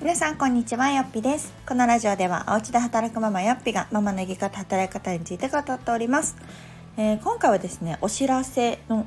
皆さんこんにちはよっぴですこのラジオではお家で働くママよっぴがママの生き方働き方について語っております、えー、今回はですねお知らせの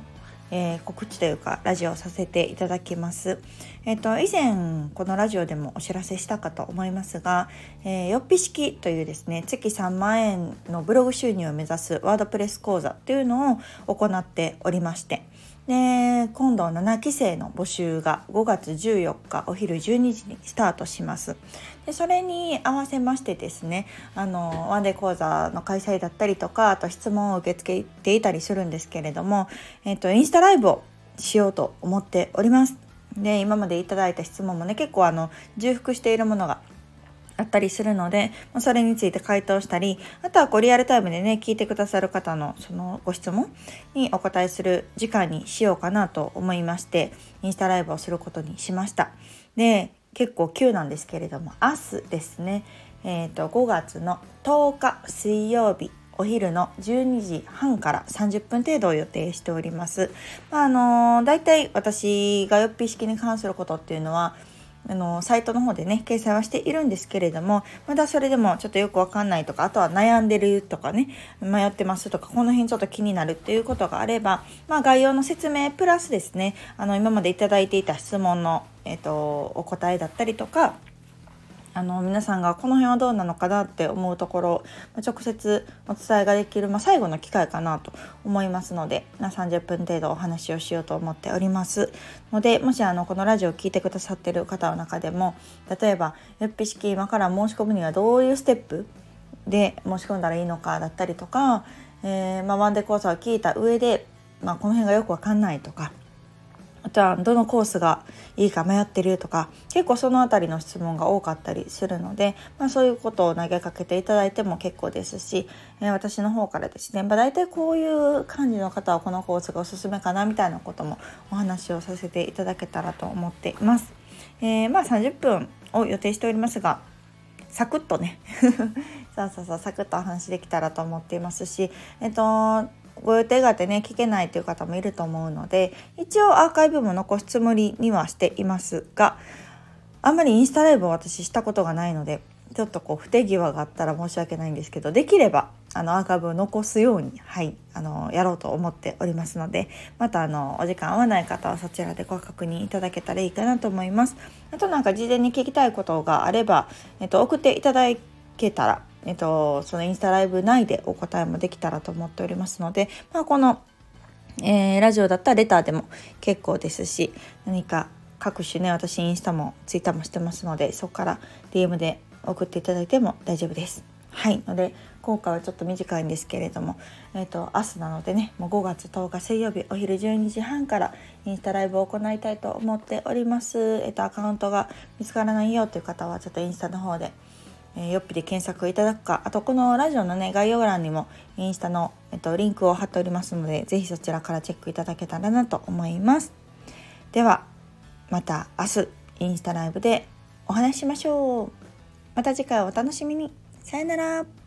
えー、告知というかラジオをさせていただきます。えっ、ー、と以前このラジオでもお知らせしたかと思いますが、えー、よっぴ式というですね月3万円のブログ収入を目指すワードプレス講座っていうのを行っておりまして。で今度7期生の募集が5月14日お昼12時にスタートします。でそれに合わせましてですねあのワンデー講座の開催だったりとかあと質問を受け付けていたりするんですけれども、えっと、インスタライブをしようと思っております。で今までいただいた質問もね結構あの重複しているものがあったりするので、まそれについて回答したりあとはこうリアルタイムでね聞いてくださる方のそのご質問にお答えする時間にしようかなと思いましてインスタライブをすることにしましたで結構急なんですけれども明日ですねえーと、5月の10日水曜日お昼の12時半から30分程度を予定しております。まあ、あのー、だいたい私がよっぴ式に関することっていうのはあのサイトの方でね掲載はしているんですけれどもまだそれでもちょっとよくわかんないとかあとは悩んでるとかね迷ってますとかこの辺ちょっと気になるっていうことがあれば、まあ、概要の説明プラスですねあの今まで頂いていた質問の、えーとお答えだったりとかあの皆さんがこの辺はどうなのかなって思うところ、ま直接お伝えができる、まあ、最後の機会かなと思いますので、ま、30分程度お話をしようと思っております。のでもしあのこのラジオを聴いてくださってる方の中でも例えばよっぴ式今から申し込むにはどういうステップで申し込んだらいいのかだったりとか、えー、まあ、ワンデー講座を聞いた上で、まあ、この辺がよくわかんないとかあとはどのコースがいいか迷ってるとか結構その辺りの質問が多かったりするので、まあ、そういうことを投げかけていただいても結構ですし、えー、私の方からですね、まあ、大体こういう感じの方はこのコースがおすすめかなみたいなこともお話をさせていただけたらと思っています。えー、まあ30分を予定しておりますがサクッとねそうそうそうサクッとお話できたらと思っていますしえっとご予定があってね聞けないという方もいると思うので一応アーカイブも残すつもりにはしていますがあんまりインスタライブを私したことがないのでちょっとこう不手際があったら申し訳ないんですけどできればあのアーカイブを残すように、はい、あのやろうと思っておりますのでまたあのお時間合わない方はそちらでご確認いただけたらいいかなと思います。あとなんか事前に聞きたいことがあれば、えっと、送っていただけたらえっと、そのインスタライブ内でお答えもできたらと思っておりますので、まあ、この、えー、ラジオだったらレターでも結構ですし何か各種ね私インスタもツイッターもしてますのでそこから DM で送っていただいても大丈夫です。はいので今回はちょっと短いんですけれども、えーと、明日なのでねもう5月10日水曜日お昼12時半からインスタライブを行いたいと思っております。えっ、ー、とアカウントが見つからないよという方はちょっとインスタの方でえ、よっぴで検索いただくか。あとこのラジオのね概要欄にもインスタの、えっと、リンクを貼っておりますので是非そちらからチェックいただけたらなと思います。ではまた明日インスタライブでお話ししましょう。また次回お楽しみに。さよなら。